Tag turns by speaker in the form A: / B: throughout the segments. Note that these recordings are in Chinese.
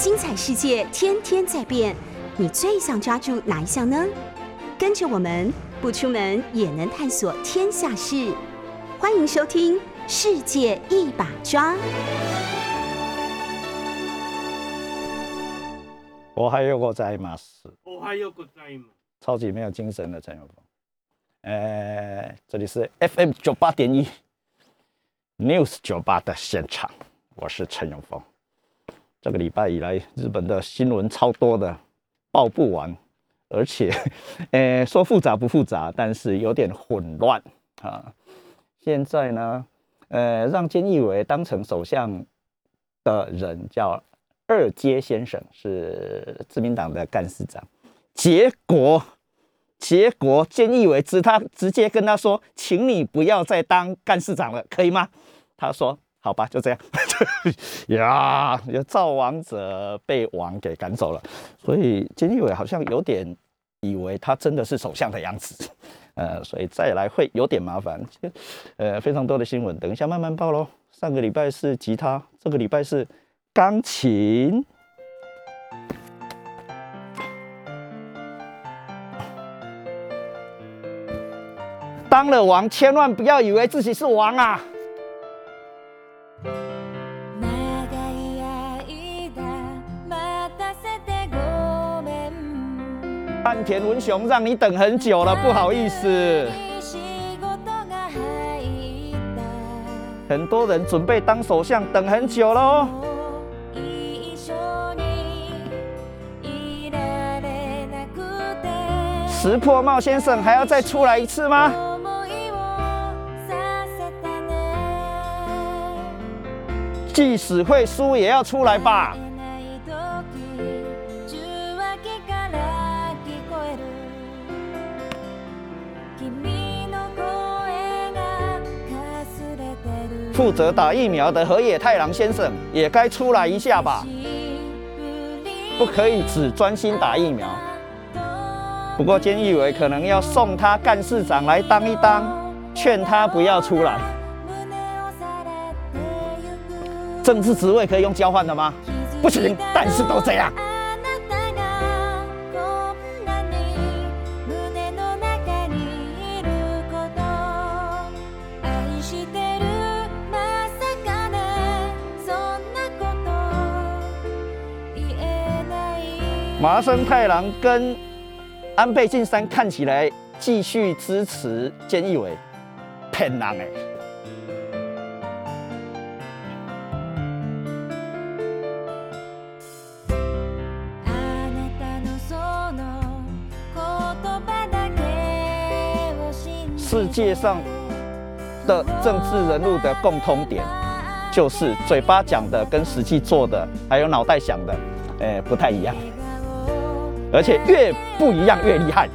A: 精彩世界天天在变，你最想抓住哪一项呢？跟着我们不出门也能探索天下事，欢迎收听《世界一把抓》。
B: 我还有个在马斯，
C: おはようございます。
B: 超级没有精神的陈永峰。呃，这里是 FM 九八点一 News 九八的现场，我是陈永峰。 这个礼拜以来，日本的新闻超多的，报不完，而且，呃，说复杂不复杂，但是有点混乱啊。现在呢，呃，让菅义伟当成首相的人叫二阶先生，是自民党的干事长，结果。结果，菅义伟直他直接跟他说：“请你不要再当干事长了，可以吗？”他说：“好吧，就这样。”呀，造王者被王给赶走了，所以菅义伟好像有点以为他真的是首相的样子，呃，所以再来会有点麻烦。呃，非常多的新闻，等一下慢慢报喽。上个礼拜是吉他，这个礼拜是钢琴。当了王，千万不要以为自己是王啊！岸田文雄让你等很久了，不好意思。很多人准备当首相，等很久了哦。石破茂先生还要再出来一次吗？即使会输，也要出来吧。负责打疫苗的河野太郎先生也该出来一下吧。不可以只专心打疫苗。不过菅义伟可能要送他干事长来当一当，劝他不要出来。政治职位可以用交换的吗？不行，但是都这样。麻生太郎跟安倍晋三看起来继续支持菅义伟，骗人哎。世界上的政治人物的共通点，就是嘴巴讲的跟实际做的，还有脑袋想的，哎，不太一样。而且越不一样越厉害。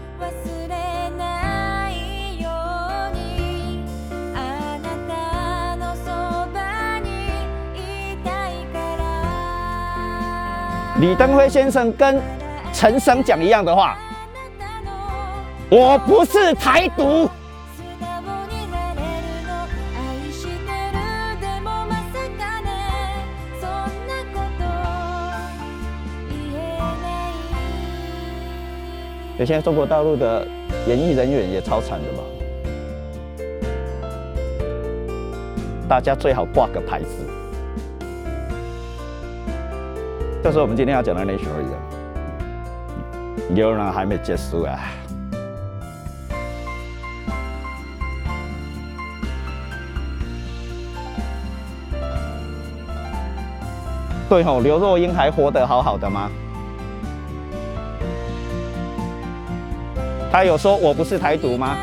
B: 李登辉先生跟陈省讲一样的话，我不是台独。现在中国大陆的演艺人员也超惨的吧？大家最好挂个牌子。这是我们今天要讲的内容而已。牛呢还没结束啊！对吼，刘若英还活得好好的吗？他有说我不是台独吗？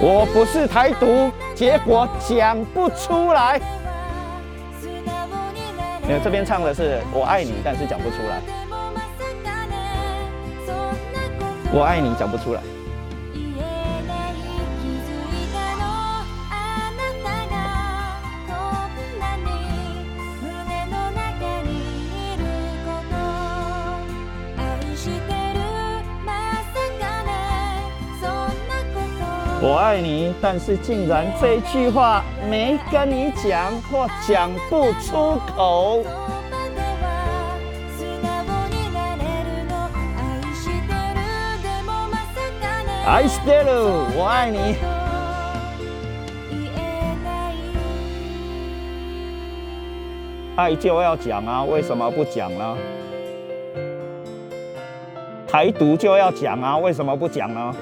B: 我不是台独，结果讲不出来。你看这边唱的是我爱你，但是讲不出来。我爱你讲不出来。
C: 我爱你但是竟然这句话没跟你讲或讲不出口。爱してる，我爱你。爱就要讲啊，为什么不讲呢？台独就要讲啊，为什么不讲呢？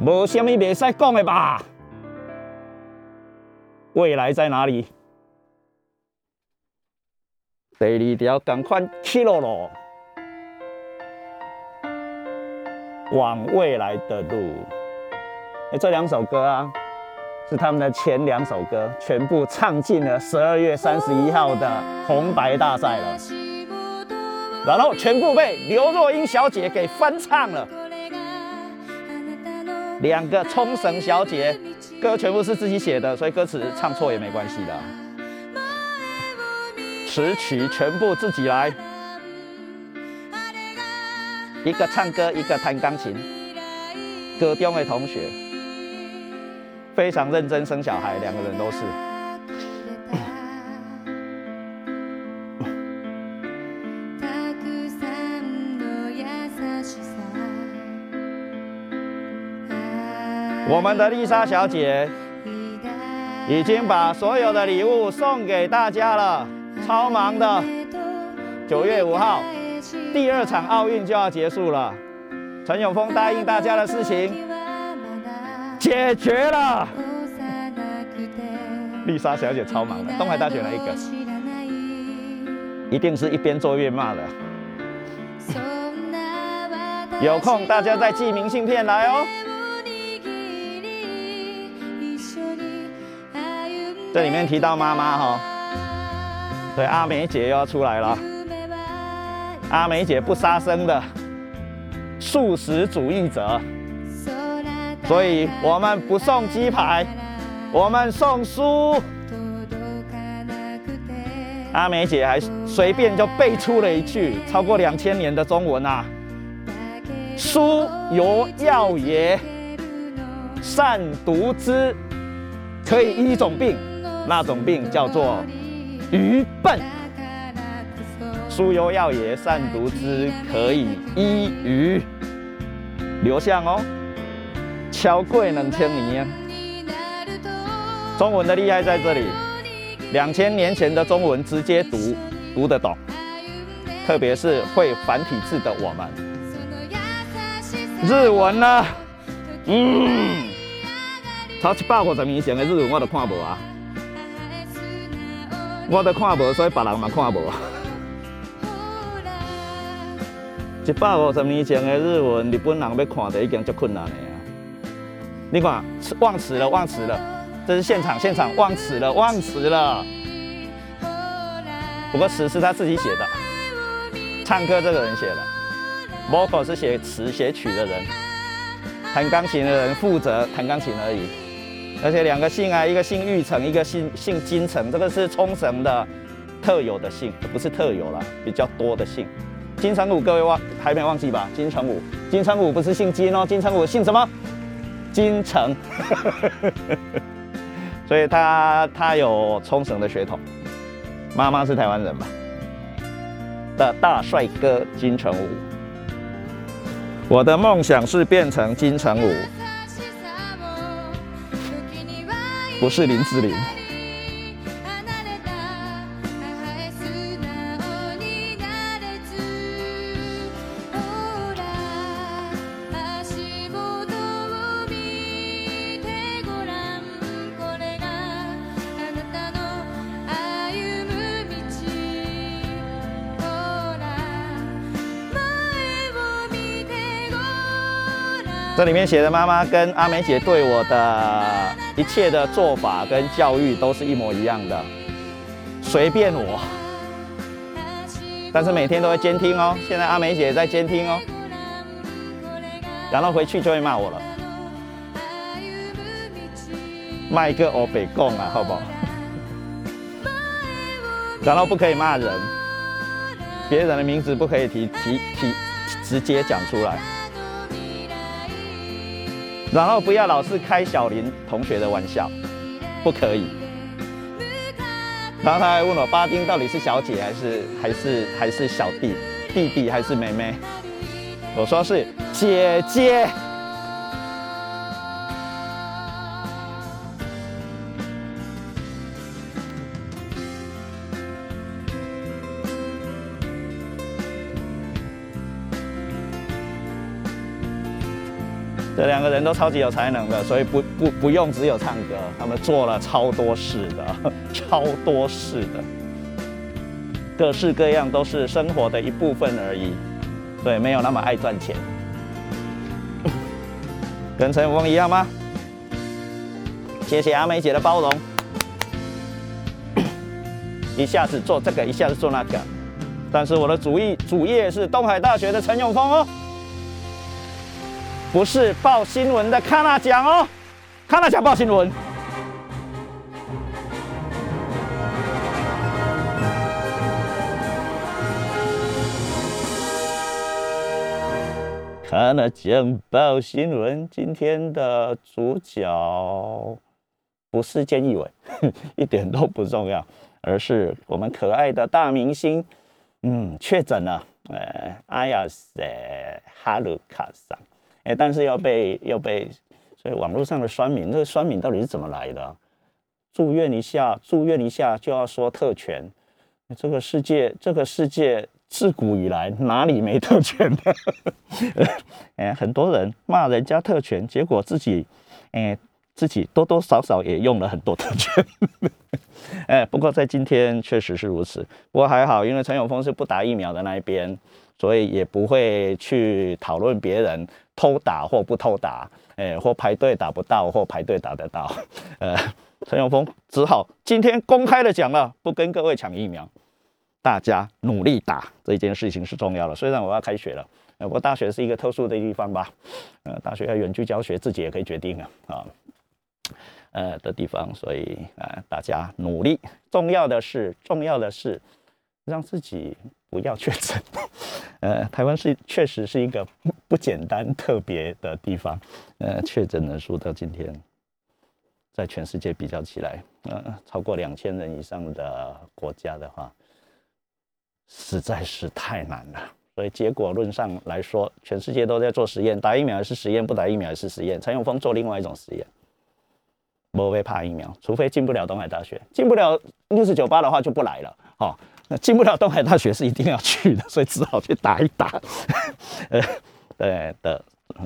C: 无什么未使讲的吧？未来在哪里？ 第二条，赶快去了咯，往未来的路。哎，这两首歌啊，是他们的前两首歌，全部唱进了十二月三十一号的红白大赛了，然后全部被刘若英小姐给翻唱了。两个冲绳小姐，歌全部是自己写的，所以歌词唱错也没关系的。词曲全部自己来，一个唱歌，一个弹钢琴。歌中的同学非常认真生小孩，两个人都是。我们的丽莎小姐已经把所有的礼物送给大家了，超忙的。九月五号，第二场奥运就要结束了，陈永峰答应大家的事情解决了。丽莎小姐超忙的，东海大学哪一个？一定是一边做越骂的。有空大家再寄明信片来哦。这里面提到妈妈哈，对阿梅姐又要出来了。阿梅姐不杀生的素食主义者，所以我们不送鸡排，我们送书。阿梅姐还随便就背出了一句超过两千年的中文啊：“书有药也，善读之，可以医一种病。”那种病叫做愚笨。书有药也，善读之，可以医愚。刘向哦，超过两千年。中文的厉害在这里，两千年前的中文直接读读得懂，特别是会繁体字的我们。日文呢？嗯，超一百五十年前的日文我都看无啊。我都看无，所以别人嘛看无。一百五十年前的日文，日本人要看的已经足困难的啊！你看，忘词了，忘词了，这是现场，现场忘词了，忘词了。不过词是他自己写的，唱歌这个人写的，vocal 是写词写曲的人，弹钢琴的人负责弹钢琴而已。而且两个姓啊，一个姓玉成，一个姓姓金城，这个是冲绳的特有的姓，不是特有了，比较多的姓。金城武，各位忘还没忘记吧？金城武，金城武不是姓金哦，金城武姓什么？金城。所以他他有冲绳的血统，妈妈是台湾人吧？的大帅哥金城武，我的梦想是变成金城武。不是林志玲。这里面写的妈妈跟阿梅姐对我的。一切的做法跟教育都是一模一样的，随便我，但是每天都会监听哦。现在阿梅姐在监听哦，然后回去就会骂我了，骂一个欧北贡啊，好不好？然后不可以骂人，别人的名字不可以提提提直接讲出来，然后不要老是开小林同学的玩笑，不可以。然后他还问我巴丁到底是小姐还是还是还是小弟弟弟还是妹妹？我说是姐姐。这两个人都超级有才能的，所以不不不用只有唱歌，他们做了超多事的，超多事的，各式各样都是生活的一部分而已，对，没有那么爱赚钱，跟陈永峰一样吗？谢谢阿美姐的包容，一下子做这个，一下子做那个，但是我的主意主业是东海大学的陈永峰哦。不是报新闻的看那奖哦，看那奖报新闻。看那奖报新闻，今天的主角不是菅义伟，一点都不重要，而是我们可爱的大明星，嗯，确诊了，呃，阿亚塞哈鲁卡桑。哎，但是要被要被，所以网络上的酸民，这个酸民到底是怎么来的？住院一下，住院一下就要说特权，这个世界，这个世界自古以来哪里没特权的？哎，很多人骂人家特权，结果自己，哎，自己多多少少也用了很多特权。哎，不过在今天确实是如此，不过还好，因为陈永峰是不打疫苗的那一边，所以也不会去讨论别人。偷打或不偷打，哎，或排队打不到，或排队打得到，呃，陈永峰只好今天公开的讲了，不跟各位抢疫苗，大家努力打这件事情是重要的。虽然我要开学了，不过大学是一个特殊的地方吧，呃，大学要远距教学，自己也可以决定啊，啊，呃的地方，所以啊，大家努力，重要的是，重要的是让自己。不要确诊，呃，台湾是确实是一个不简单、特别的地方。呃，确诊人数到今天，在全世界比较起来，呃，超过两千人以上的国家的话，实在是太难了。所以结果论上来说，全世界都在做实验，打疫苗是实验，不打疫苗也是实验。陈永峰做另外一种实验，不会怕疫苗，除非进不了东海大学，进不了六四九八的话就不来了。那。进不了东海大学是一定要去的，所以只好去打一打，呃，对的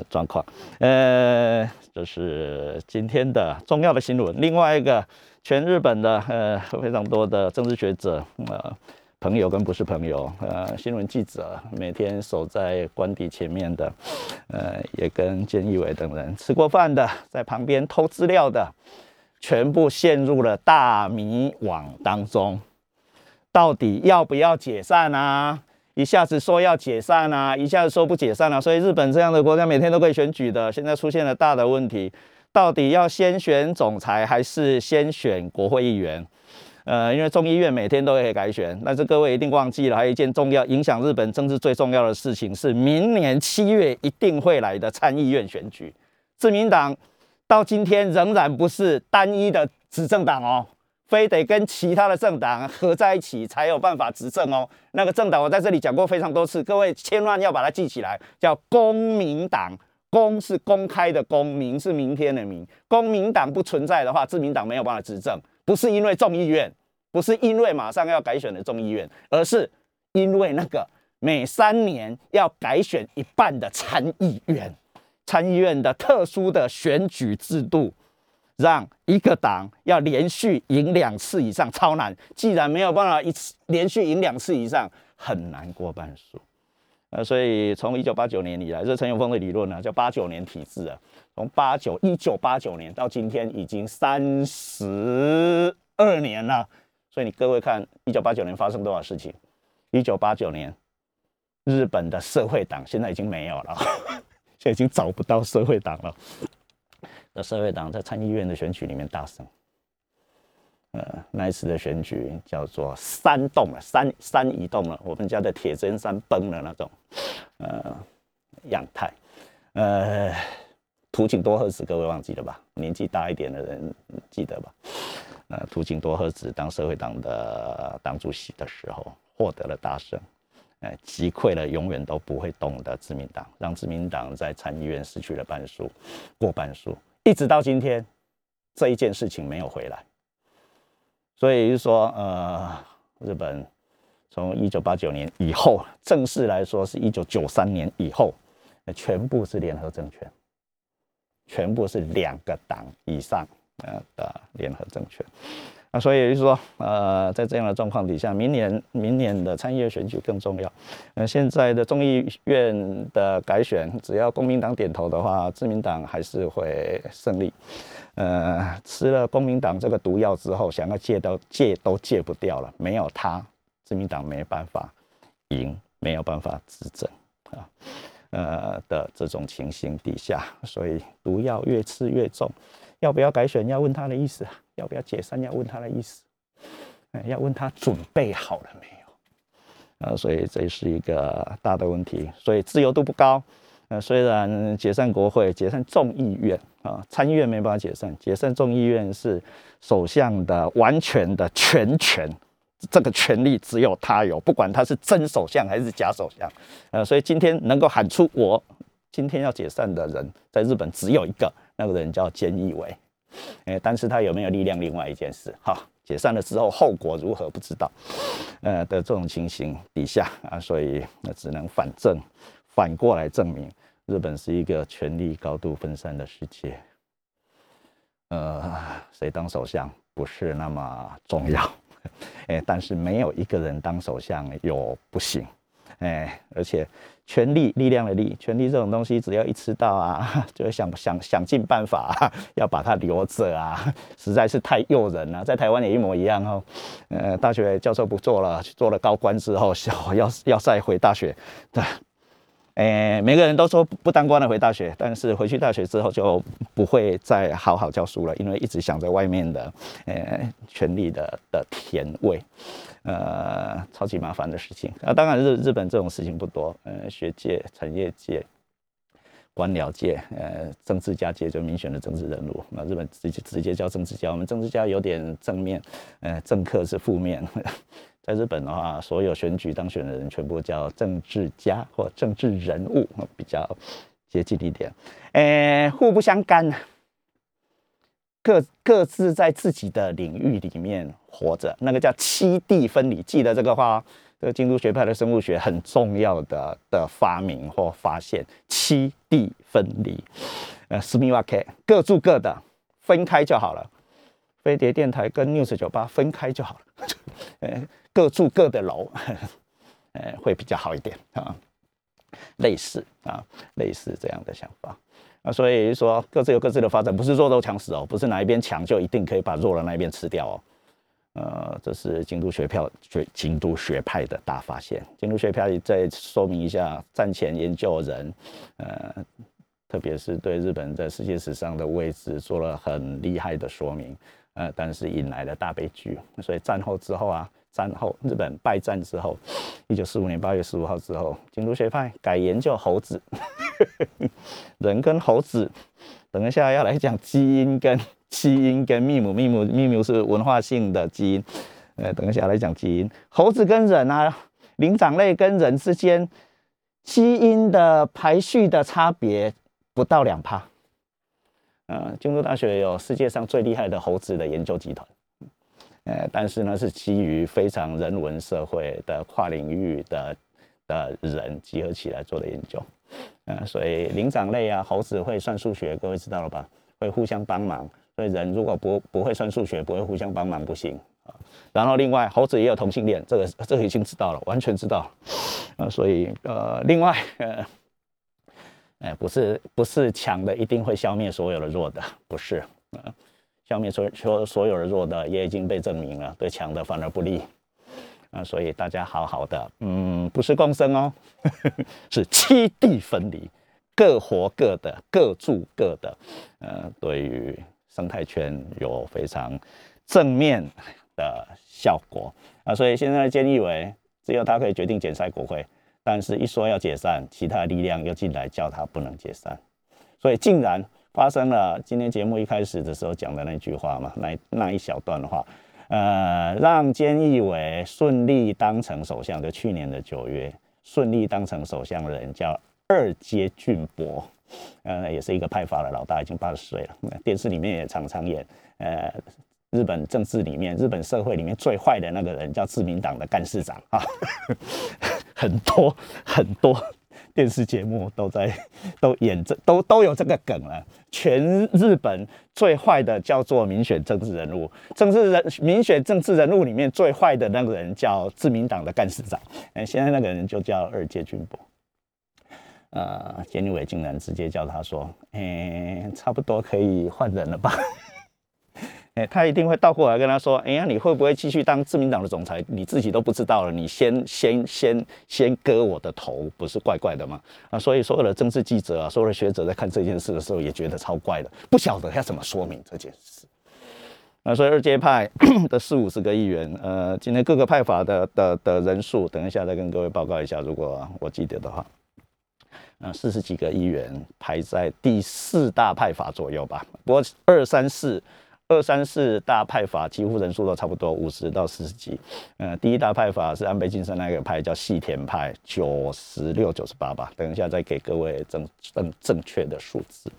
C: 状况，呃，这是今天的重要的新闻。另外一个，全日本的呃非常多的政治学者呃朋友跟不是朋友呃新闻记者，每天守在官邸前面的，呃，也跟菅义伟等人吃过饭的，在旁边偷资料的，全部陷入了大迷惘当中。到底要不要解散啊？一下子说要解散啊，一下子说不解散了。所以日本这样的国家每天都可以选举的，现在出现了大的问题，到底要先选总裁还是先选国会议员？呃，因为众议院每天都可以改选，但是各位一定忘记了，还有一件重要影响日本政治最重要的事情是明年七月一定会来的参议院选举。自民党到今天仍然不是单一的执政党哦。非得跟其他的政党合在一起才有办法执政哦。那个政党我在这里讲过非常多次，各位千万要把它记起来，叫公民党。公是公开的公，民是明天的民。公民党不存在的话，自民党没有办法执政。不是因为众议院，不是因为马上要改选的众议院，而是因为那个每三年要改选一半的参议院，参议院的特殊的选举制度。让一个党要连续赢两次以上超难，既然没有办法一次连续赢两次以上，很难过半数。呃，所以从一九八九年以来，这陈永峰的理论呢，叫八九年体制啊。从八九一九八九年到今天已经三十二年了。所以你各位看，一九八九年发生多少事情？一九八九年，日本的社会党现在已经没有了，现在已经找不到社会党了。的社会党在参议院的选举里面大胜，呃，那一次的选举叫做山动了，山山移动了，我们家的铁针山崩了那种，呃，样态，呃，土井多赫子各位忘记了吧？年纪大一点的人记得吧？呃，土井多赫子当社会党的党主席的时候，获得了大胜，呃，击溃了永远都不会动的自民党，让自民党在参议院失去了半数，过半数，一直到今天，这一件事情没有回来。所以就说，呃，日本从一九八九年以后，正式来说是一九九三年以后，全部是联合政权，全部是两个党以上呃的联合政权。那所以就是说，呃，在这样的状况底下，明年明年的参议院选举更重要。呃，现在的众议院的改选，只要公民党点头的话，自民党还是会胜利。呃，吃了公民党这个毒药之后，想要戒都戒都戒不掉了。没有他，自民党没办法赢，没有办法执政啊。呃的这种情形底下，所以毒药越吃越重。要不要改选？要问他的意思啊。要不要解散？要问他的意思。要问他准备好了没有？啊，所以这是一个大的问题。所以自由度不高。呃，虽然解散国会、解散众议院啊，参议院没办法解散，解散众议院是首相的完全的全权，这个权利只有他有，不管他是真首相还是假首相。呃，所以今天能够喊出我今天要解散的人，在日本只有一个，那个人叫菅义伟。哎，但是他有没有力量？另外一件事，哈，解散了之后后果如何不知道。呃的这种情形底下啊，所以那只能反正。反过来证明，日本是一个权力高度分散的世界。呃，谁当首相不是那么重要，哎，但是没有一个人当首相有不行，哎，而且权力力量的力，权力这种东西，只要一吃到啊，就会想想想尽办法要把它留着啊，实在是太诱人了。在台湾也一模一样哦，呃，大学教授不做了，做了高官之后，要要要再回大学，对。诶，每个人都说不当官了回大学，但是回去大学之后就不会再好好教书了，因为一直想着外面的，诶，权力的的甜味，呃，超级麻烦的事情。啊，当然日日本这种事情不多，呃，学界、产业界、官僚界，呃，政治家界就民选的政治人物，那日本直接直接叫政治家，我们政治家有点正面，呃，政客是负面。在日本的话，所有选举当选的人全部叫政治家或政治人物，比较接近一点。诶，互不相干，各各自在自己的领域里面活着，那个叫七地分离。记得这个话，这个京都学派的生物学很重要的的发明或发现，七地分离。呃，斯密瓦克各住各的，分开就好了。飞碟电台跟 News 酒吧分开就好了。各住各的楼，呃，会比较好一点啊，类似啊，类似这样的想法啊，所以说各自有各自的发展，不是弱肉强食哦，不是哪一边强就一定可以把弱的那一边吃掉哦，呃，这是京都学票学京都学派的大发现。京都学派再说明一下，战前研究人，呃，特别是对日本在世界史上的位置做了很厉害的说明，呃，但是引来了大悲剧，所以战后之后啊。战后，日本败战之后，一九四五年八月十五号之后，京都学派改研究猴子，人跟猴子。等一下要来讲基因跟基因跟密母，密母密母是文化性的基因。呃，等一下来讲基因，猴子跟人啊，灵长类跟人之间基因的排序的差别不到两帕。呃，京都大学有世界上最厉害的猴子的研究集团。呃，但是呢，是基于非常人文社会的跨领域的的人集合起来做的研究，呃，所以灵长类啊，猴子会算数学，各位知道了吧？会互相帮忙，所以人如果不不会算数学，不会互相帮忙，不行啊。然后另外，猴子也有同性恋，这个这个已经知道了，完全知道。呃，所以呃，另外呃，哎，不是不是强的一定会消灭所有的弱的，不是啊。消灭所所所有的弱的也已经被证明了，对强的反而不利啊！所以大家好好的，嗯，不是共生哦，是七地分离，各活各的，各住各的。呃，对于生态圈有非常正面的效果啊。所以现在建议为，只有他可以决定解散国会，但是一说要解散，其他力量又进来叫他不能解散，所以竟然发生了今天节目一开始的时候讲的那句话嘛，那那一小段的话，呃，让菅义伟顺利当成首相，就去年的九月顺利当成首相的人叫二阶俊博。呃，也是一个派阀的老大，已经八十岁了。电视里面也常常演。呃，日本政治里面，日本社会里面最坏的那个人叫自民党的干事长啊。很多很多电视节目都在 都演这都都有这个梗了。全日本最坏的叫做民选政治人物，政治人民选政治人物里面最坏的那个人叫自民党的干事长。哎，现在那个人就叫二阶俊博。呃，监狱委竟然直接叫他说：“哎，差不多可以换人了吧？” 哎，他一定会倒过来跟他说：“哎呀，你会不会继续当自民党的总裁？你自己都不知道了，你先先先先割我的头，不是怪怪的吗？”啊，所以所有的政治记者啊，所有的学者在看这件事的时候，也觉得超怪的，不晓得要怎么说明这件事。那所以二阶派 的四五十个议员，呃，今天各个派法的的的人数，等一下再跟各位报告一下，如果我记得的话。嗯，四十几个议员排在第四大派法左右吧。不过二三四、二三四大派法几乎人数都差不多，五十到四十几。嗯，第一大派法是安倍晋三那个派，叫细田派，九十六、九十八吧。等一下再给各位正正正确的数字。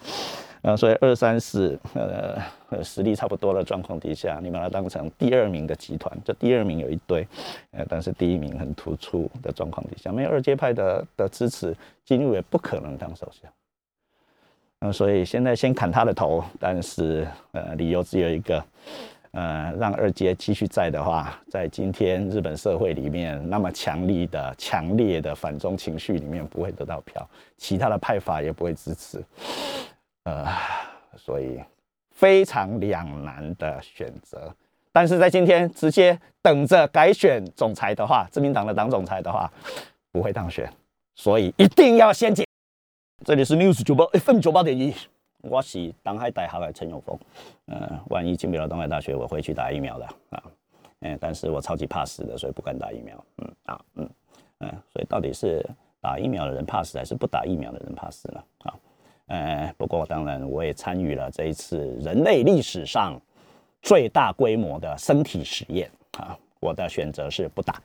C: 呃，所以二三四，呃，实力差不多的状况底下，你把它当成第二名的集团，这第二名有一堆，呃，但是第一名很突出的状况底下，没有二阶派的的支持，金玉也不可能当首相。嗯，所以现在先砍他的头，但是呃，理由只有一个，呃，让二阶继续在的话，在今天日本社会里面那么强力的、强烈的反中情绪里面不会得到票，其他的派法也不会支持。呃，所以非常两难的选择，但是在今天直接等着改选总裁的话，自民党的党总裁的话不会当选，所以一定要先解。这里是 News 九八 FM 九八点一，我是东海大学的陈永峰。呃，万一进不了东海大学，我会去打疫苗的啊。嗯，但是我超级怕死的，所以不敢打疫苗。嗯啊，嗯嗯，所以到底是打疫苗的人怕死，还是不打疫苗的人怕死呢？啊？呃，不过当然我也参与了这一次人类历史上最大规模的身体实验啊！我的选择是不打。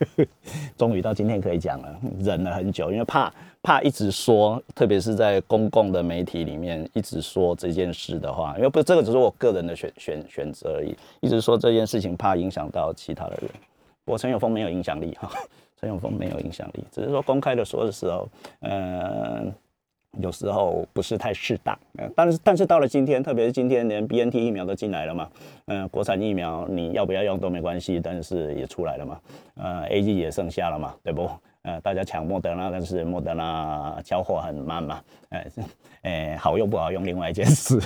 C: 终于到今天可以讲了，忍了很久，因为怕怕一直说，特别是在公共的媒体里面一直说这件事的话，因为不，这个只是我个人的选选选择而已。一直说这件事情，怕影响到其他的人。我陈永峰没有影响力哈，陈永峰没有影响力，只是说公开的说的时候，嗯。有时候不是太适当，呃但是但是到了今天，特别是今天连 B N T 疫苗都进来了嘛，嗯，国产疫苗你要不要用都没关系，但是也出来了嘛，呃，A G 也剩下了嘛，对不？呃，大家抢莫德纳，但是莫德纳交货很慢嘛，哎，哎，好用不好用另外一件事，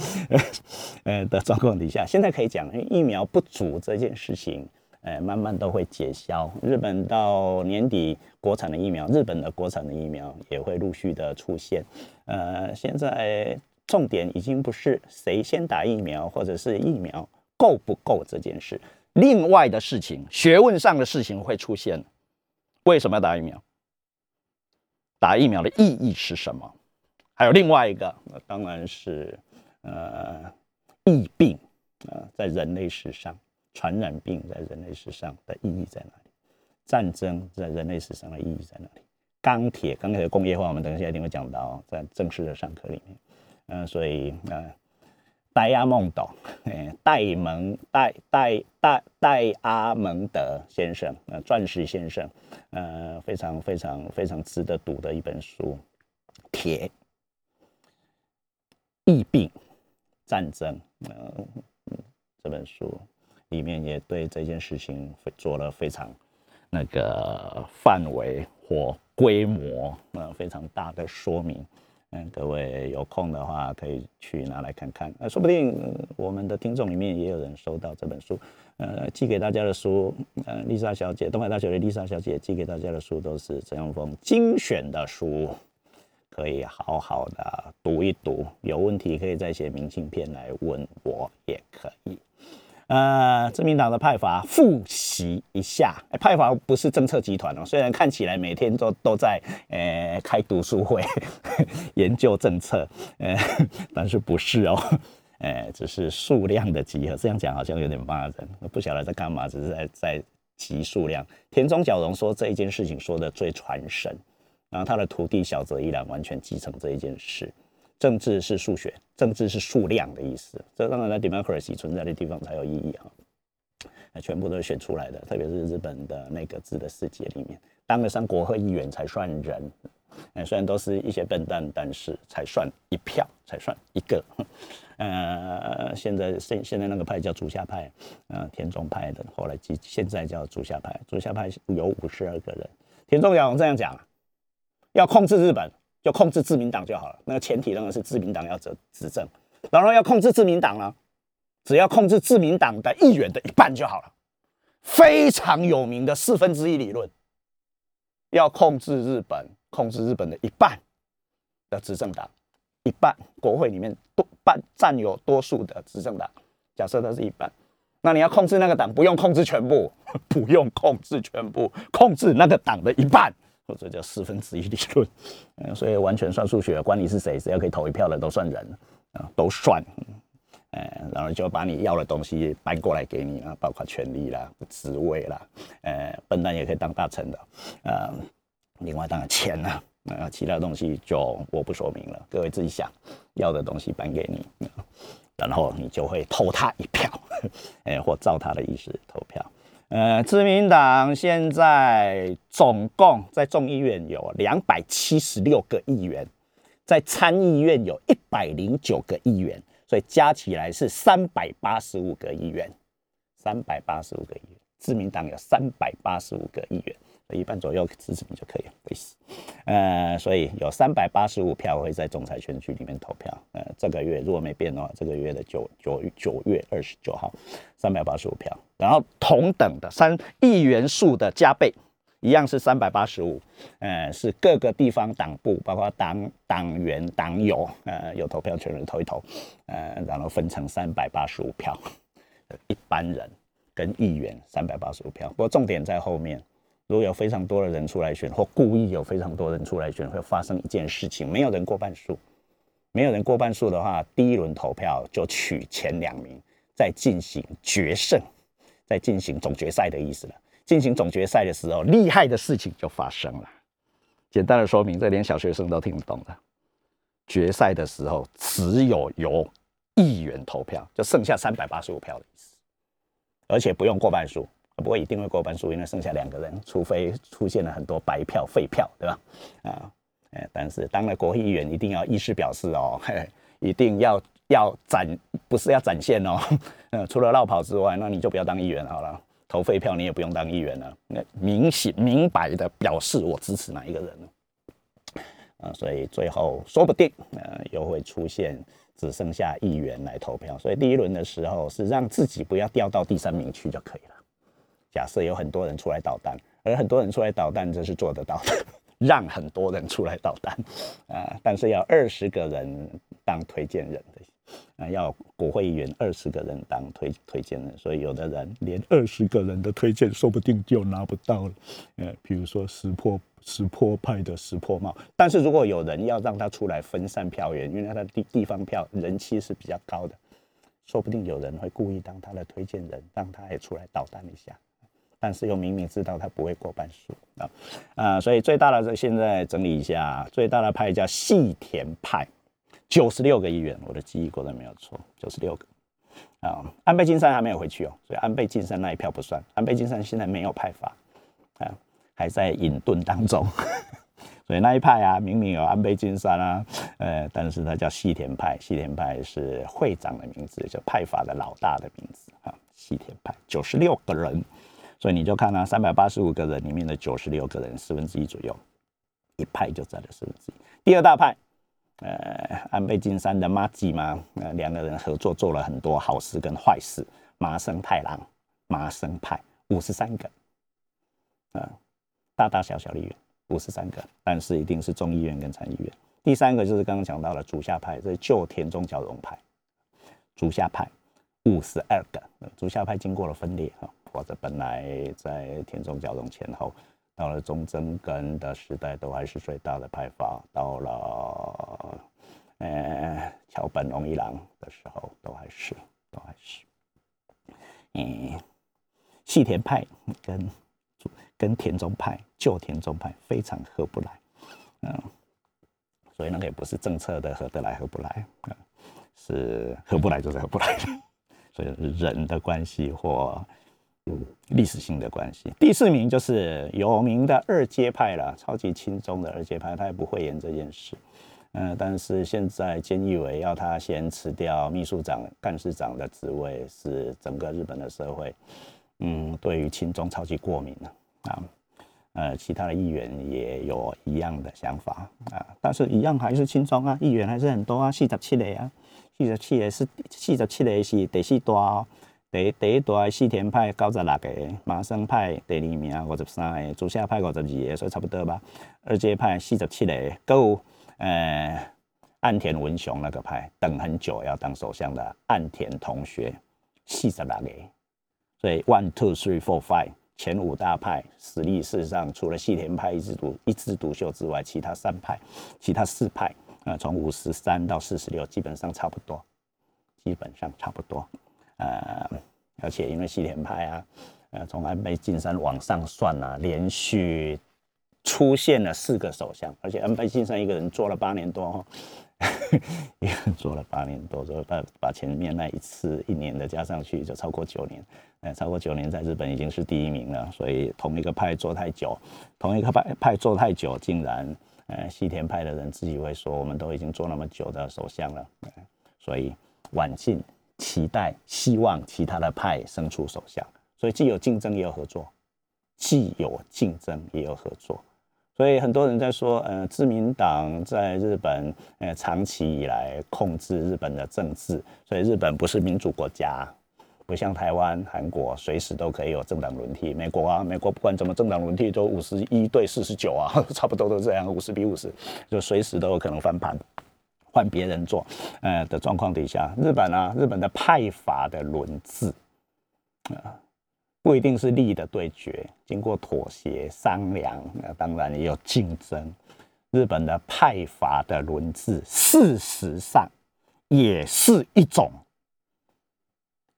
C: 呃的状况底下，现在可以讲疫苗不足这件事情。哎，慢慢都会解消。日本到年底国产的疫苗，日本的国产的疫苗也会陆续的出现。呃，现在重点已经不是谁先打疫苗，或者是疫苗够不够这件事，另外的事情，学问上的事情会出现。为什么要打疫苗？打疫苗的意义是什么？还有另外一个，那当然是呃疫病啊，在人类史上。传染病在人类史上的意义在哪里？战争在人类史上的意义在哪里？钢铁，钢铁的工业化，我们等一下一定会讲到，在正式的上课里面。嗯，所以呃，戴亚蒙德，戴蒙戴戴戴戴阿蒙德先生，呃，钻石先生，呃，非常非常非常值得读的一本书，《铁疫病战争》呃，这本书。里面也对这件事情做了非常那个范围或规模呃非常大的说明，嗯，各位有空的话可以去拿来看看，呃，说不定我们的听众里面也有人收到这本书，呃，寄给大家的书，呃，丽莎小姐，东海大学的丽莎小姐寄给大家的书都是陈永峰精选的书，可以好好的读一读，有问题可以再写明信片来问我也可以。呃，自民党的派阀复习一下，派阀不是政策集团哦，虽然看起来每天都都在呃开读书会 研究政策，呃，但是不是哦，呃，只是数量的集合。这样讲好像有点骂人，不晓得在干嘛，只是在在集数量。田中角荣说这一件事情说的最传神，然后他的徒弟小泽一郎完全继承这一件事。政治是数学，政治是数量的意思。这当然在 democracy 存在的地方才有意义哈。全部都是选出来的，特别是日本的那个字的世界里面，当了上国会议员才算人。哎，虽然都是一些笨蛋，但是才算一票，才算一个。呃，现在现现在那个派叫竹下派，呃，田中派的，后来即现在叫竹下派。竹下派有五十二个人。田中角这样讲，要控制日本。就控制自民党就好了，那个前提当然是自民党要执执政，然后要控制自民党呢，只要控制自民党的议员的一半就好了，非常有名的四分之一理论，要控制日本，控制日本的一半的执政党，一半国会里面多半占有多数的执政党，假设它是一半，那你要控制那个党，不用控制全部，不用控制全部，控制那个党的一半。或者叫四分之一理论，嗯，所以完全算数学，管你是谁，只要可以投一票的都算人，啊，都算，嗯，然后就把你要的东西搬过来给你啊，包括权力啦、职位啦，呃，笨蛋也可以当大臣的，呃，另外当然钱呐，啊，其他东西就我不说明了，各位自己想要的东西搬给你，然后你就会投他一票，哎，或照他的意思投票。呃，自民党现在总共在众议院有两百七十六个议员，在参议院有一百零九个议员，所以加起来是三百八十五个议员，三百八十五个议员，自民党有三百八十五个议员。一半左右支持你就可以了，意思。呃，所以有三百八十五票会在总裁选举里面投票。呃，这个月如果没变的话，这个月的九九九月二十九号，三百八十五票。然后同等的三议员数的加倍，一样是三百八十五。呃，是各个地方党部，包括党党员党友，呃，有投票权人投一投。呃，然后分成三百八十五票，一般人跟议员三百八十五票。不过重点在后面。如果有非常多的人出来选，或故意有非常多人出来选，会发生一件事情：没有人过半数。没有人过半数的话，第一轮投票就取前两名，再进行决胜，再进行总决赛的意思了。进行总决赛的时候，厉害的事情就发生了。简单的说明，这连小学生都听不懂的。决赛的时候，只有由议员投票，就剩下三百八十五票的意思，而且不用过半数。不过一定会过半数，因为剩下两个人，除非出现了很多白票、废票，对吧？啊，哎，但是当了国会议员，一定要意思表示哦，嘿，一定要要展，不是要展现哦。嗯，除了绕跑之外，那你就不要当议员好了，投废票你也不用当议员了。那明显明白的表示我支持哪一个人呢？啊，所以最后说不定呃又会出现只剩下议员来投票，所以第一轮的时候是让自己不要掉到第三名去就可以了。假设有很多人出来捣蛋，而很多人出来捣蛋，这是做得到的，让很多人出来捣蛋，啊，但是要二十个人当推荐人的，啊，要国会议员二十个人当推推荐人，所以有的人连二十个人的推荐说不定就拿不到了，呃，比如说石破石破派的石破茂，但是如果有人要让他出来分散票源，因为他的地地方票人气是比较高的，说不定有人会故意当他的推荐人，让他也出来捣蛋一下。但是又明明知道他不会过半数啊，啊，所以最大的这现在整理一下，最大的派叫细田派，九十六个议员，我的记忆果然没有错，九十六个啊。安倍晋三还没有回去哦，所以安倍晋三那一票不算。安倍晋三现在没有派法啊，还在隐遁当中，所以那一派啊，明明有安倍晋三啊，呃，但是他叫细田派，细田派是会长的名字，就派法的老大的名字啊，细田派九十六个人。所以你就看啊，三百八十五个人里面的九十六个人，四分之一左右，一派就占了四分之一。第二大派，呃，安倍晋三的妈吉嘛，呃，两个人合作做了很多好事跟坏事。麻生太郎，麻生派五十三个，啊，大大小小的议员五十三个，但是一定是众议院跟参议院。第三个就是刚刚讲到了竹下派，这是旧田中角荣派，竹下派五十二个，竹下派经过了分裂哈，或者本来在田中角荣前后，到了中曾根的时代都还是最大的派阀，到了呃桥本龙一郎的时候都还是都还是，嗯，细田派跟跟田中派旧田中派非常合不来，嗯。所以那个也不是政策的合得来合不来啊，是合不来就是合不来，所以人的关系或历史性的关系。第四名就是有名的二阶派了，超级轻松的二阶派，他也不会演这件事。嗯，但是现在菅义伟要他先辞掉秘书长、干事长的职位，是整个日本的社会，嗯，对于轻中超级过敏了啊。呃，其他的议员也有一样的想法啊，但是一样还是轻松啊，议员还是很多啊，四十七个啊，四十七个是四十七个是第四大哦，第第一大四田派九十六个，麻生派第二名五十三个，竹下派五十二个，所以差不多吧。二阶派四十七个，够呃岸田文雄那个派等很久要当首相的岸田同学四十六个，所以 one two three four five。前五大派实力事实上，除了细田派一枝独一枝独秀之外，其他三派、其他四派啊，从五十三到四十六，基本上差不多，基本上差不多。呃，而且因为西田派啊，呃，从安倍晋三往上算啊，连续出现了四个首相，而且安倍晋三一个人做了八年多。哈，一个人做了八年多，所以把把前面那一次一年的加上去，就超过九年。呃，超过九年，在日本已经是第一名了。所以同一个派做太久，同一个派派做太久，竟然呃西田派的人自己会说，我们都已经做那么久的首相了。所以晚进期待希望其他的派生出首相。所以既有竞争也有合作，既有竞争也有合作。所以很多人在说，呃，自民党在日本，呃，长期以来控制日本的政治，所以日本不是民主国家，不像台湾、韩国，随时都可以有政党轮替。美国啊，美国不管怎么政党轮替，都五十一对四十九啊，差不多都这样，五十比五十，就随时都有可能翻盘，换别人做，呃的状况底下，日本啊，日本的派阀的轮治，啊。不一定是利益的对决，经过妥协商量，那当然也有竞争。日本的派阀的轮治，事实上也是一种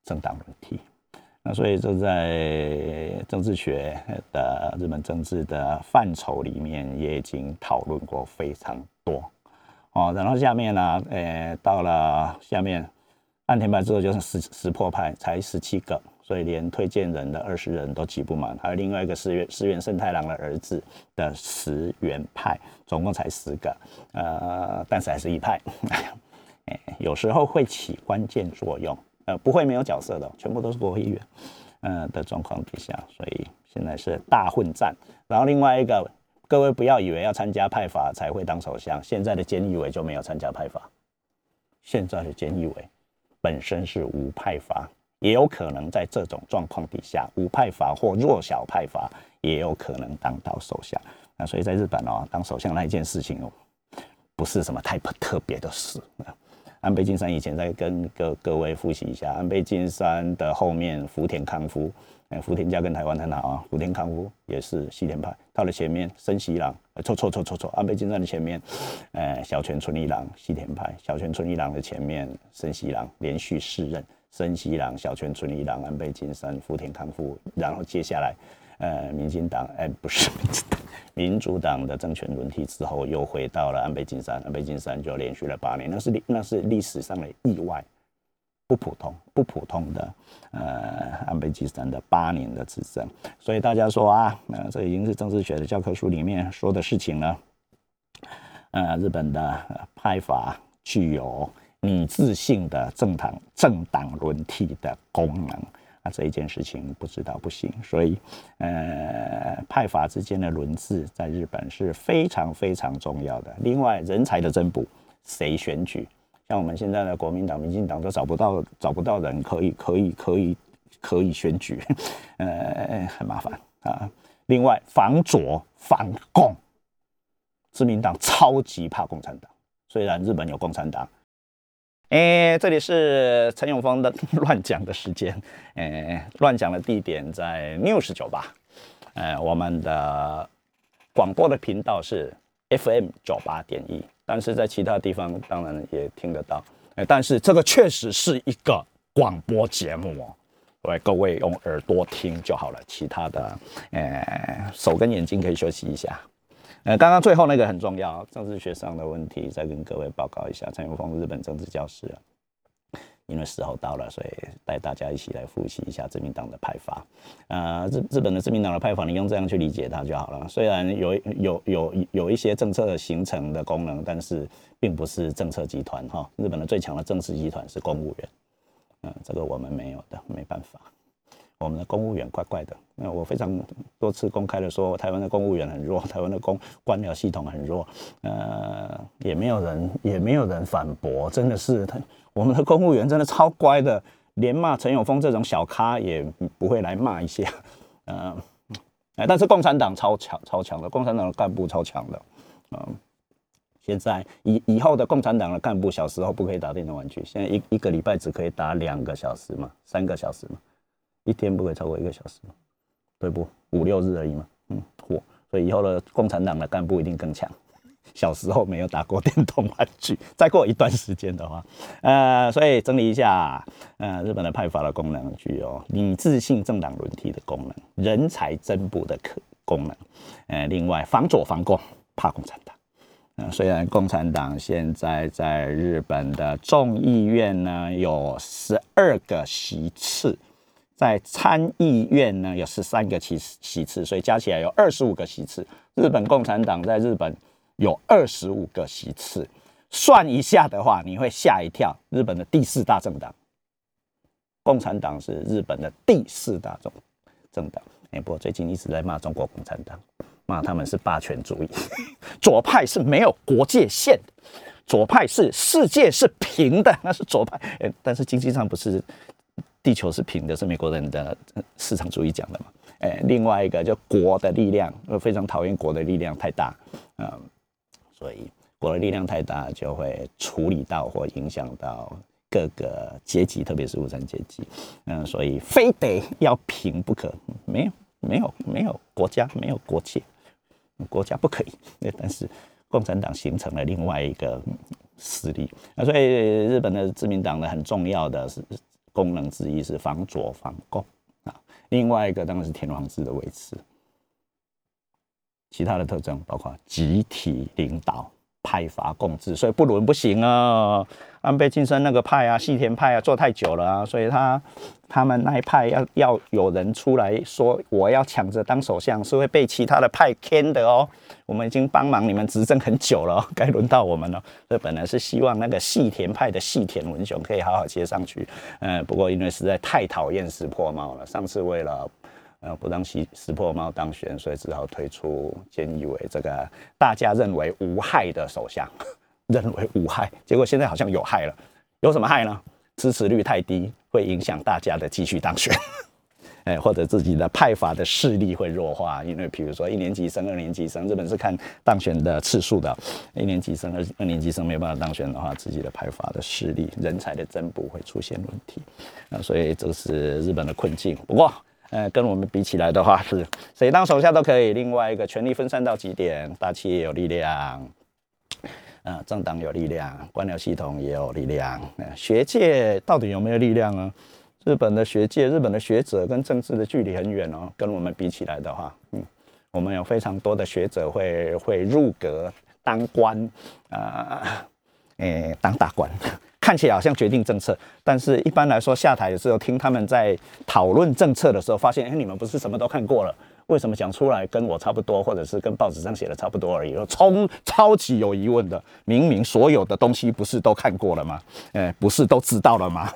C: 政党轮替。那所以这在政治学的日本政治的范畴里面，也已经讨论过非常多。哦，然后下面呢，呃，到了下面按田派之后，就是石石破派，才十七个。所以连推荐人的二十人都挤不满，还有另外一个石原石原慎太郎的儿子的石原派，总共才十个，呃，但是还是一派，哎有时候会起关键作用，呃，不会没有角色的，全部都是国会议员，呃的状况底下，所以现在是大混战。然后另外一个，各位不要以为要参加派阀才会当首相，现在的菅义伟就没有参加派阀，现在的菅义伟本身是无派阀。也有可能在这种状况底下，无派阀或弱小派阀也有可能当到首相。那所以在日本哦，当首相那一件事情哦，不是什么太特别的事。安倍晋三以前在跟各各位复习一下，安倍晋三的后面福田康夫，哎，福田家跟台湾很好啊，福田康夫也是西田派。到了前面森喜朗，错错错错错，安倍晋三的前面，呃，小泉纯一郎西田派，小泉纯一郎的前面森喜朗连续四任。森西郎、小泉纯一郎、安倍晋三、福田康夫，然后接下来，呃，民进党，哎，不是民进党，民主党的政权轮替之后，又回到了安倍晋三，安倍晋三就连续了八年，那是历那是历史上的意外，不普通，不普通的，呃，安倍晋三的八年的执政，所以大家说啊，呃，这已经是政治学的教科书里面说的事情了，呃，日本的派法具有。拟制性的政党政党轮替的功能啊，这一件事情不知道不行，所以呃派阀之间的轮制在日本是非常非常重要的。另外，人才的增补，谁选举？像我们现在的国民党、民进党都找不到找不到人可以可以可以可以选举，呃，很麻烦啊。另外，防左防共，自民党超级怕共产党。虽然日本有共产党。哎，这里是陈永峰的 乱讲的时间。哎，乱讲的地点在 News 酒吧。呃，我们的广播的频道是 FM 九八点一，但是在其他地方当然也听得到。哎，但是这个确实是一个广播节目哦。各位用耳朵听就好了，其他的，呃，手跟眼睛可以休息一下。呃，刚刚最后那个很重要，政治学上的问题，再跟各位报告一下。陈永峰，日本政治教师啊，因为时候到了，所以带大家一起来复习一下自民党的派法。呃，日日本的自民党的派法，你用这样去理解它就好了。虽然有有有有一些政策形成的功能，但是并不是政策集团哈。日本的最强的政治集团是公务员。嗯，这个我们没有的，没办法。我们的公务员怪怪的。那我非常多次公开的说，台湾的公务员很弱，台湾的公官僚系统很弱。呃，也没有人，也没有人反驳，真的是他，我们的公务员真的超乖的，连骂陈永峰这种小咖也不会来骂一下。嗯，哎，但是共产党超强，超强的，共产党的干部超强的。嗯。现在以以后的共产党的干部小时候不可以打电动玩具，现在一一个礼拜只可以打两个小时嘛，三个小时嘛，一天不可以超过一个小时，对不？五六日而已嘛，嗯，嚯，所以以后的共产党的干部一定更强。小时候没有打过电动玩具，再过一段时间的话，呃，所以整理一下，呃，日本的派法的功能具有理智性政党轮替的功能，人才增补的可功能，呃，另外防左防共，怕共产党。嗯，虽然共产党现在在日本的众议院呢有十二个席次，在参议院呢有十三个席席次，所以加起来有二十五个席次。日本共产党在日本有二十五个席次，算一下的话，你会吓一跳。日本的第四大政党，共产党是日本的第四大政政党。哎，不过最近一直在骂中国共产党。骂他们是霸权主义，左派是没有国界线的，左派是世界是平的，那是左派。哎，但是经济上不是地球是平的，是美国人的市场主义讲的嘛？哎，另外一个就国的力量，我非常讨厌国的力量太大，嗯，所以国的力量太大就会处理到或影响到各个阶级，特别是无产阶级，嗯，所以非得要平不可，没有没有没有国家没有国界。国家不可以，但是共产党形成了另外一个势力，那所以日本的自民党呢，很重要的是功能之一是防左防共啊，另外一个当然是天皇制的维持，其他的特征包括集体领导。派阀共治，所以不伦不行啊！安倍晋三那个派啊，细田派啊，做太久了啊，所以他他们那一派要要有人出来说我要抢着当首相，是会被其他的派牵的哦。我们已经帮忙你们执政很久了，该轮到我们了。这本来是希望那个细田派的细田文雄可以好好接上去，嗯，不过因为实在太讨厌石破茂了，上次为了。呃，不让石石破茂当选，所以只好推出菅义伟这个大家认为无害的首相，认为无害，结果现在好像有害了。有什么害呢？支持率太低，会影响大家的继续当选，哎，或者自己的派阀的势力会弱化。因为比如说一年级生、二年级生，日本是看当选的次数的，一年级生、二二年级生没有办法当选的话，自己的派阀的势力、人才的增补会出现问题。啊，所以这是日本的困境。不过。呃，跟我们比起来的话，是谁当手下都可以。另外一个，权力分散到极点，大企业有力量，呃，政党有力量，官僚系统也有力量。呃，学界到底有没有力量呢？日本的学界，日本的学者跟政治的距离很远哦。跟我们比起来的话，嗯，我们有非常多的学者会会入阁当官，啊，诶，当大官。看起来好像决定政策，但是一般来说下台的时候，听他们在讨论政策的时候，发现，哎，你们不是什么都看过了，为什么讲出来跟我差不多，或者是跟报纸上写的差不多而已？冲超级有疑问的，明明所有的东西不是都看过了吗？哎，不是都知道了吗？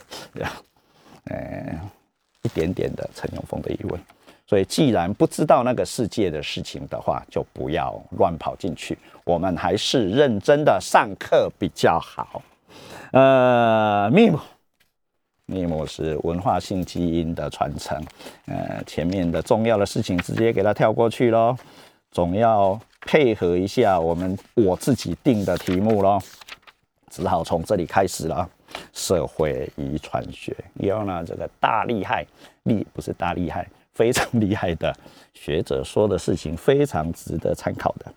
C: 哎，一点点的陈永峰的疑问。所以，既然不知道那个世界的事情的话，就不要乱跑进去。我们还是认真的上课比较好。呃，密码，密码是文化性基因的传承。呃，前面的重要的事情直接给它跳过去喽，总要配合一下我们我自己定的题目喽。只好从这里开始了。社会遗传学，有呢这个大厉害，厉不是大厉害，非常厉害的学者说的事情，非常值得参考的。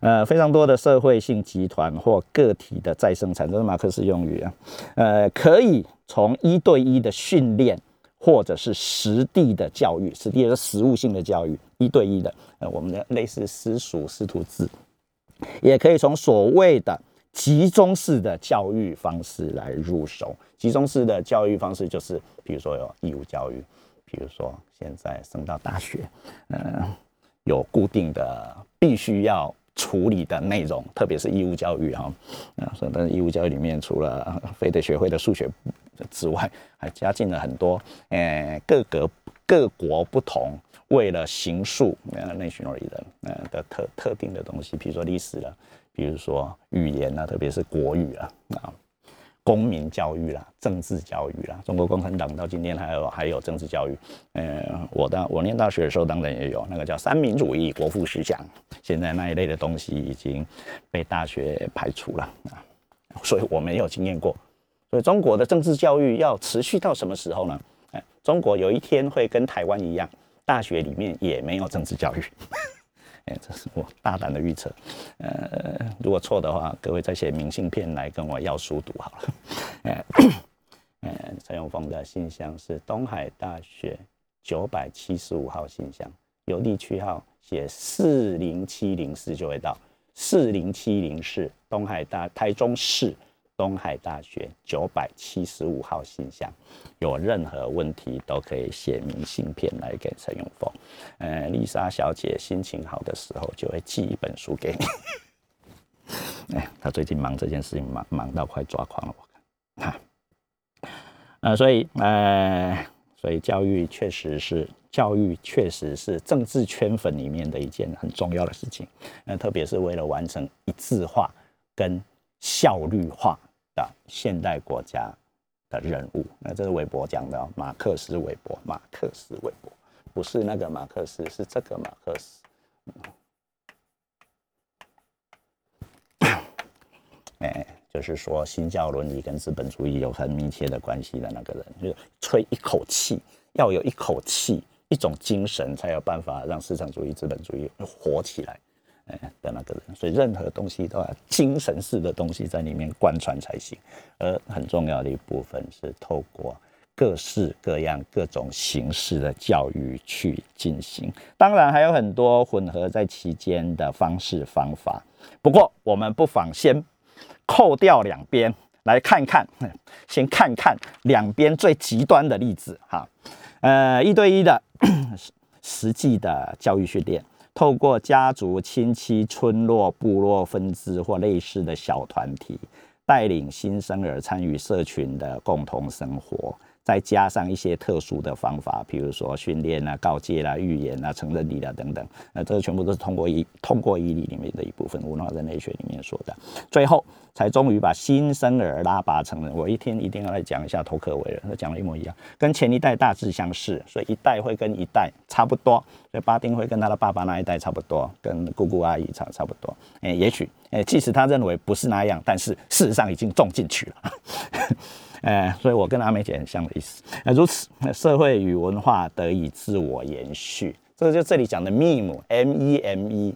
C: 呃，非常多的社会性集团或个体的再生产，这是马克思用语啊。呃，可以从一对一的训练，或者是实地的教育，实地的实物性的教育，一对一的，呃，我们的类似私塾、师徒制，也可以从所谓的。集中式的教育方式来入手，集中式的教育方式就是，比如说有义务教育，比如说现在升到大学，嗯，有固定的必须要处理的内容，特别是义务教育哈，啊，所以但是义务教育里面除了非得学会的数学之外，还加进了很多，诶，各个各国不同为了形塑呃 nationally 的呃的特特定的东西，比如说历史了。比如说语言啊，特别是国语啊，啊，公民教育啦，政治教育啦，中国共产党到今天还有还有政治教育。嗯，我当我念大学的时候，当然也有那个叫三民主义国父思想。现在那一类的东西已经被大学排除了啊，所以我没有经验过。所以中国的政治教育要持续到什么时候呢？哎，中国有一天会跟台湾一样，大学里面也没有政治教育。哎，这是我大胆的预测，呃，如果错的话，各位再写明信片来跟我要书读好了。哎，呃，陈永峰的信箱是东海大学九百七十五号信箱，邮递区号写四零七零四就会到，四零七零四东海大台中市。东海大学九百七十五号信箱，有任何问题都可以写明信片来给陈永峰。呃，丽莎小姐心情好的时候就会寄一本书给你。哎，他最近忙这件事情忙忙到快抓狂了，我看。哈，呃，所以呃，所以教育确实是教育确实是政治圈粉里面的一件很重要的事情。呃，特别是为了完成一致化跟效率化的现代国家的人物，那这是韦伯讲的，马克思韦伯，马克思韦伯，不是那个马克思，是这个马克思。哎，就是说新教伦理跟资本主义有很密切的关系的那个人，就是吹一口气，要有一口气，一种精神，才有办法让市场主义、资本主义活起来。哎的那个人，所以任何东西都要精神式的东西在里面贯穿才行。而很重要的一部分是透过各式各样、各种形式的教育去进行。当然还有很多混合在其间的方式方法。不过我们不妨先扣掉两边来看看，先看看两边最极端的例子哈。呃，一对一的 实际的教育训练。透过家族、亲戚、村落、部落分支或类似的小团体，带领新生儿参与社群的共同生活。再加上一些特殊的方法，比如说训练啊、告诫啦、预言啊、成人礼啊等等，那这全部都是通过一通过义理里面的一部分，文化人类学里面说的。最后才终于把新生儿拉拔成人。我一天一定要来讲一下托克维尔，他讲的一模一样，跟前一代大致相似，所以一代会跟一代差不多，所以巴丁会跟他的爸爸那一代差不多，跟姑姑阿姨差差不多。哎，也许哎，即使他认为不是那样，但是事实上已经种进去了。哎，所以我跟阿美姐很像的意思。那如此，社会与文化得以自我延续，这个就这里讲的 meme，M-E-M-E，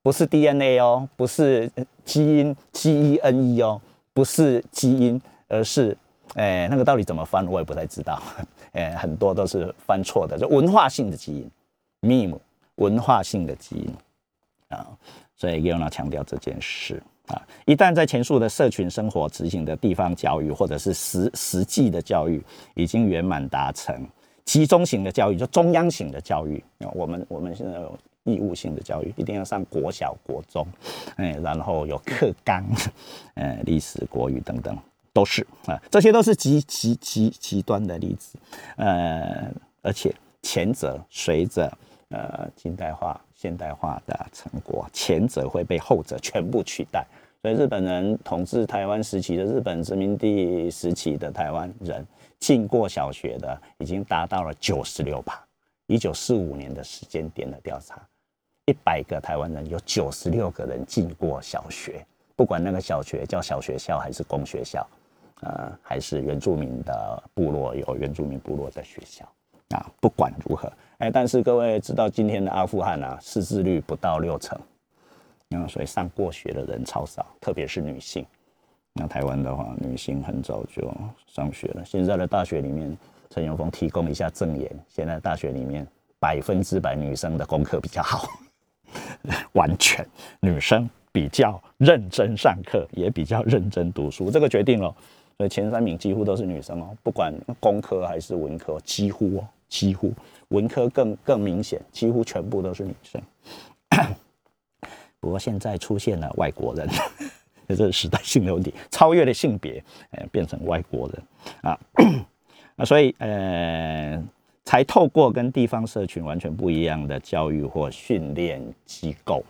C: 不是 DNA 哦，不是基因，G-E-N-E 哦，不是基因，而是哎，那个到底怎么翻，我也不太知道。哎，很多都是翻错的，就文化性的基因，meme，文化性的基因啊，所以要强调这件事。啊，一旦在前述的社群生活执行的地方教育，或者是实实际的教育已经圆满达成，集中型的教育就中央型的教育。啊我们我们现在有义务性的教育，一定要上国小、国中，哎，然后有课纲，呃，历史、国语等等，都是啊，这些都是极极极极端的例子。呃，而且前者随着呃近代化。现代化的成果，前者会被后者全部取代。所以日本人统治台湾时期的日本殖民地时期的台湾人，进过小学的已经达到了九十六趴。一九四五年的时间点的调查，一百个台湾人有九十六个人进过小学，不管那个小学叫小学校还是公学校，呃，还是原住民的部落有原住民部落的学校啊，不管如何，哎，但是各位知道今天的阿富汗啊，识字率不到六成，嗯，所以上过学的人超少，特别是女性。那台湾的话，女性很早就上学了。现在的大学里面，陈永峰提供一下证言，现在大学里面百分之百女生的功课比较好，完全女生比较认真上课，也比较认真读书。这个决定了，所以前三名几乎都是女生哦，不管工科还是文科，几乎哦，几乎文科更更明显，几乎全部都是女生。不过现在出现了外国人。这是时代性的问题，超越了性别，呃，变成外国人啊，那所以呃，才透过跟地方社群完全不一样的教育或训练机构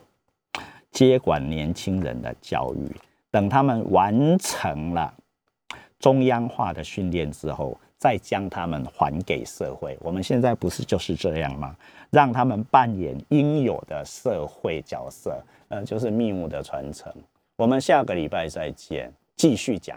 C: 接管年轻人的教育，等他们完成了中央化的训练之后，再将他们还给社会。我们现在不是就是这样吗？让他们扮演应有的社会角色，呃，就是密务的传承。我们下个礼拜再见，继续讲